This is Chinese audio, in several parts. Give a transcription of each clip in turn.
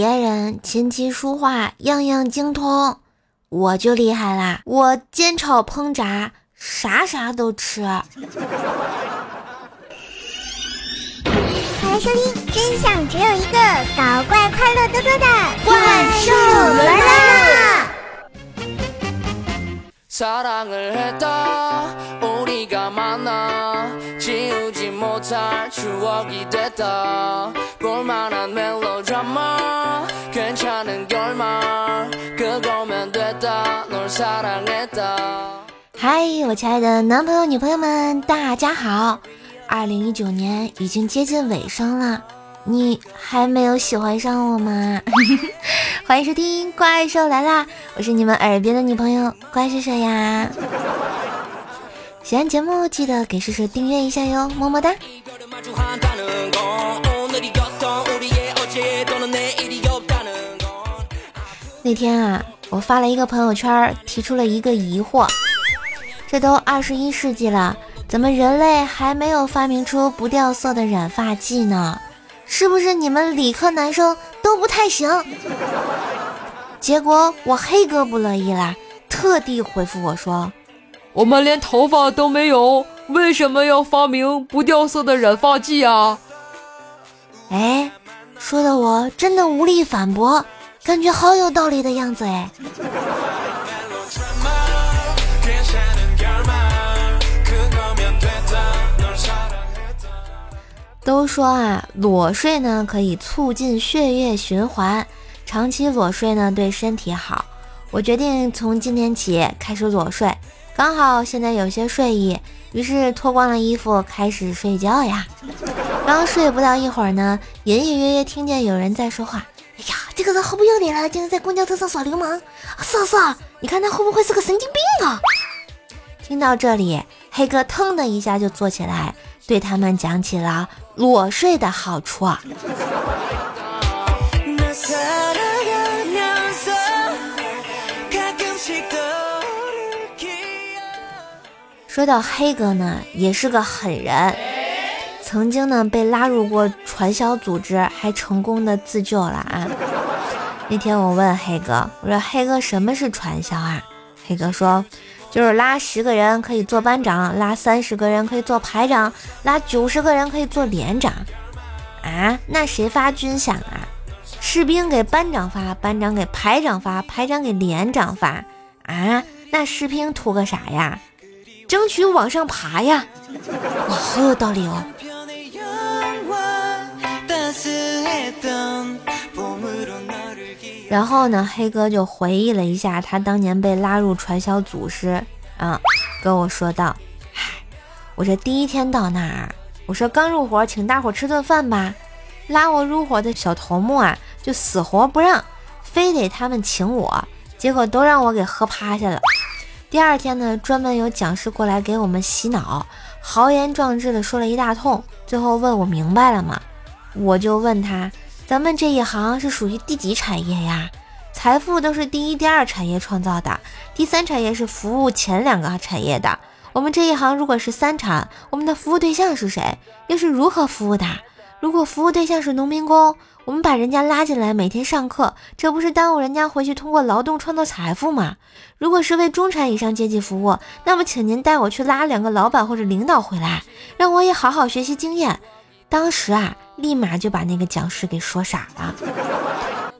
别人琴棋书画样样精通，我就厉害啦！我煎炒烹炸啥啥都吃。欢迎收听，真相只有一个，搞怪快乐多多的怪兽嗨，我亲爱的男朋友、女朋友们，大家好！二零一九年已经接近尾声了，你还没有喜欢上我吗？欢迎收听《怪兽来啦》，我是你们耳边的女朋友怪兽兽呀。喜欢节目记得给叔叔订阅一下哟，么么哒。那天啊，我发了一个朋友圈，提出了一个疑惑：这都二十一世纪了。怎么人类还没有发明出不掉色的染发剂呢？是不是你们理科男生都不太行？结果我黑哥不乐意啦，特地回复我说：“我们连头发都没有，为什么要发明不掉色的染发剂啊？”哎，说的我真的无力反驳，感觉好有道理的样子哎。都说啊，裸睡呢可以促进血液循环，长期裸睡呢对身体好。我决定从今天起开始裸睡，刚好现在有些睡意，于是脱光了衣服开始睡觉呀。刚睡不到一会儿呢，隐隐约约听见有人在说话。哎呀，这个人好不要脸啊，竟然在公交车上耍流氓！是啊是啊，你看他会不会是个神经病啊？听到这里，黑哥腾的一下就坐起来，对他们讲起了。裸睡的好处啊！说到黑哥呢，也是个狠人，曾经呢被拉入过传销组织，还成功的自救了啊！那天我问黑哥，我说黑哥什么是传销啊？黑哥说。就是拉十个人可以做班长，拉三十个人可以做排长，拉九十个人可以做连长，啊，那谁发军饷啊？士兵给班长发，班长给排长发，排长给连长发，啊，那士兵图个啥呀？争取往上爬呀！哇，好有道理哦。然后呢，黑哥就回忆了一下他当年被拉入传销组织啊，跟我说道：“嗨，我这第一天到那儿，我说刚入伙，请大伙吃顿饭吧。拉我入伙的小头目啊，就死活不让，非得他们请我，结果都让我给喝趴下了。第二天呢，专门有讲师过来给我们洗脑，豪言壮志的说了一大通，最后问我明白了吗？我就问他。”咱们这一行是属于第几产业呀？财富都是第一、第二产业创造的，第三产业是服务前两个产业的。我们这一行如果是三产，我们的服务对象是谁？又是如何服务的？如果服务对象是农民工，我们把人家拉进来，每天上课，这不是耽误人家回去通过劳动创造财富吗？如果是为中产以上阶级服务，那么请您带我去拉两个老板或者领导回来，让我也好好学习经验。当时啊。立马就把那个讲师给说傻了。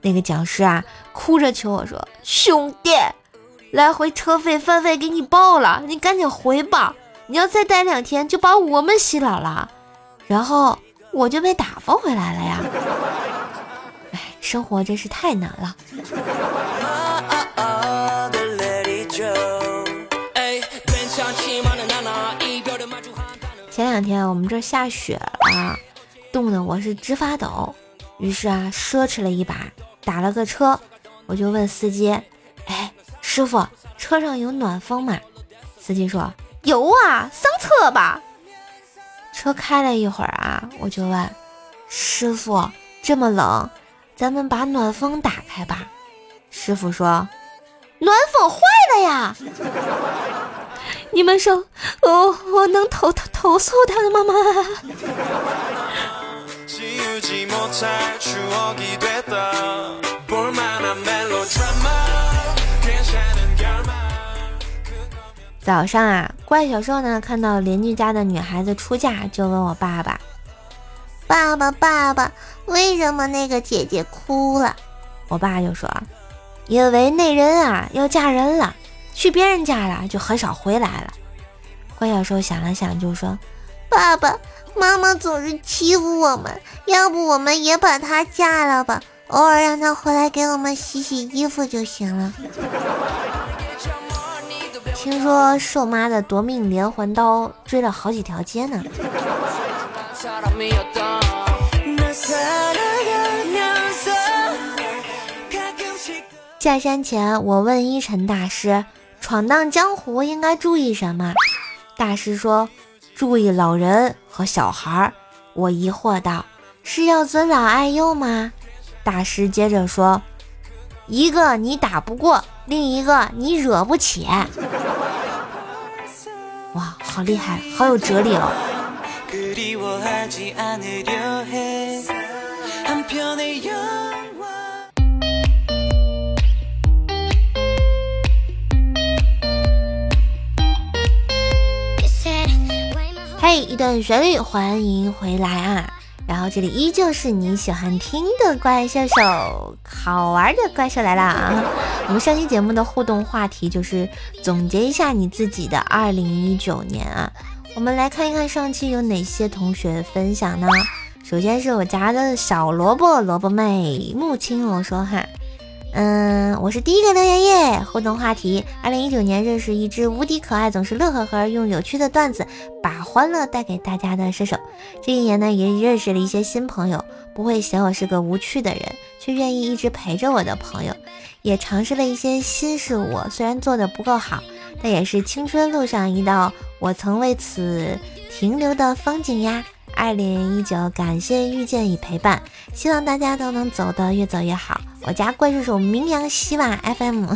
那个讲师啊，哭着求我说：“兄弟，来回车费饭费给你报了，你赶紧回吧。你要再待两天，就把我们洗脑了。”然后我就被打发回来了呀。哎，生活真是太难了。前两天我们这下雪了。冻得我是直发抖，于是啊，奢侈了一把，打了个车。我就问司机：“哎，师傅，车上有暖风吗？”司机说：“有啊，上车吧。”车开了一会儿啊，我就问师傅：“这么冷，咱们把暖风打开吧。”师傅说：“暖风坏了呀。”你们说，我我能投投投诉他的妈妈？早上啊，怪小兽呢看到邻居家的女孩子出嫁，就问我爸爸：“爸爸，爸爸，为什么那个姐姐哭了？”我爸就说：“因为那人啊要嫁人了，去别人家了，就很少回来了。”怪小兽想了想，就说：“爸爸妈妈总是欺负我们，要不我们也把她嫁了吧？偶尔让她回来给我们洗洗衣服就行了。”听说瘦妈的夺命连环刀追了好几条街呢。下山前，我问一尘大师：“闯荡江湖应该注意什么？”大师说：“注意老人和小孩。”我疑惑道：“是要尊老爱幼吗？”大师接着说：“一个你打不过，另一个你惹不起。”哇，好厉害，好有哲理哦！一段旋律，欢迎回来啊！然后这里依旧是你喜欢听的怪兽手，好玩的怪兽来了啊！我们上期节目的互动话题就是总结一下你自己的二零一九年啊。我们来看一看上期有哪些同学分享呢？首先是我家的小萝卜萝卜妹木青我说哈。嗯，我是第一个留言耶！互动话题：二零一九年认识一只无敌可爱、总是乐呵呵、用有趣的段子把欢乐带给大家的射手。这一年呢，也认识了一些新朋友，不会嫌我是个无趣的人，却愿意一直陪着我的朋友。也尝试了一些新事物，虽然做的不够好，但也是青春路上一道我曾为此停留的风景呀。二零一九，感谢遇见与陪伴，希望大家都能走得越走越好。我家怪兽手名扬西瓦 FM，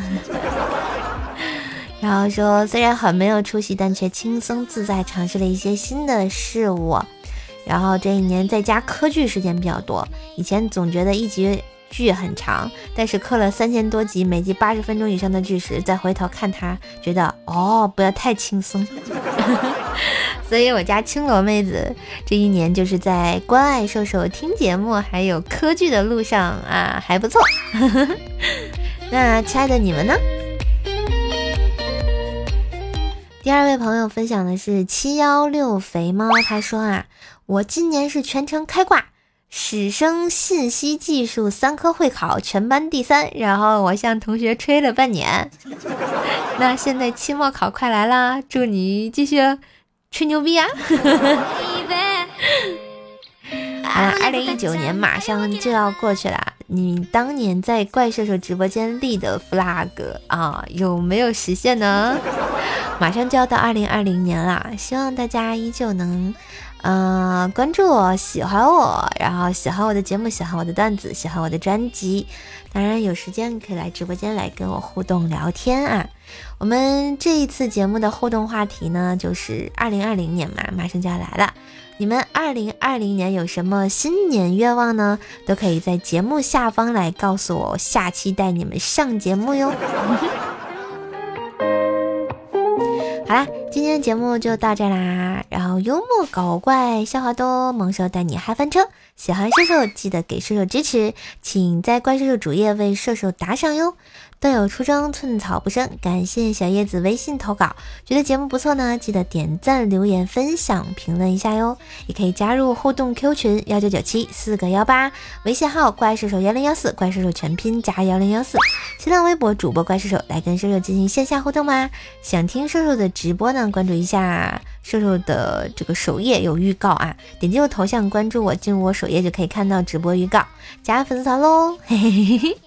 然后说虽然很没有出息，但却轻松自在，尝试了一些新的事物。然后这一年在家磕剧时间比较多，以前总觉得一集剧很长，但是磕了三千多集，每集八十分钟以上的剧时，再回头看它，觉得哦，不要太轻松。所以我家青罗妹子这一年就是在关爱瘦瘦、听节目还有科剧的路上啊，还不错。那亲爱的你们呢？第二位朋友分享的是七幺六肥猫，他说啊，我今年是全程开挂，史生信息技术三科会考全班第三，然后我向同学吹了半年。那现在期末考快来啦，祝你继续。吹牛逼啊！啊，二零一九年马上就要过去了，你当年在怪兽兽直播间立的 flag 啊，有没有实现呢？马上就要到二零二零年了，希望大家依旧能。嗯，关注我，喜欢我，然后喜欢我的节目，喜欢我的段子，喜欢我的专辑。当然，有时间可以来直播间来跟我互动聊天啊。我们这一次节目的互动话题呢，就是二零二零年嘛，马上就要来了。你们二零二零年有什么新年愿望呢？都可以在节目下方来告诉我，下期带你们上节目哟。好啦，今天的节目就到这啦。然后幽默搞怪，笑话多，萌兽带你嗨翻车。喜欢射手记得给射手支持，请在怪兽手主页为射手打赏哟。段友出征，寸草不生。感谢小叶子微信投稿，觉得节目不错呢，记得点赞、留言、分享、评论一下哟。也可以加入互动 Q 群幺九九七四个幺八，微信号怪兽手幺零幺四，怪兽手全拼加幺零幺四。新浪微博主播怪兽手来跟兽兽进行线下互动吗？想听兽兽的直播呢？关注一下瘦瘦的这个首页有预告啊，点击我头像关注我，进入我首页就可以看到直播预告，加粉丝团喽。嘿嘿嘿嘿。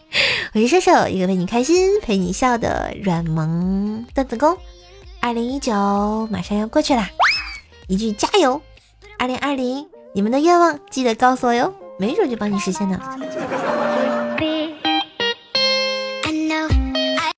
我是瘦瘦，一个陪你开心、陪你笑的软萌段子工。二零一九马上要过去啦，一句加油！二零二零，你们的愿望记得告诉我哟，没准就帮你实现呢。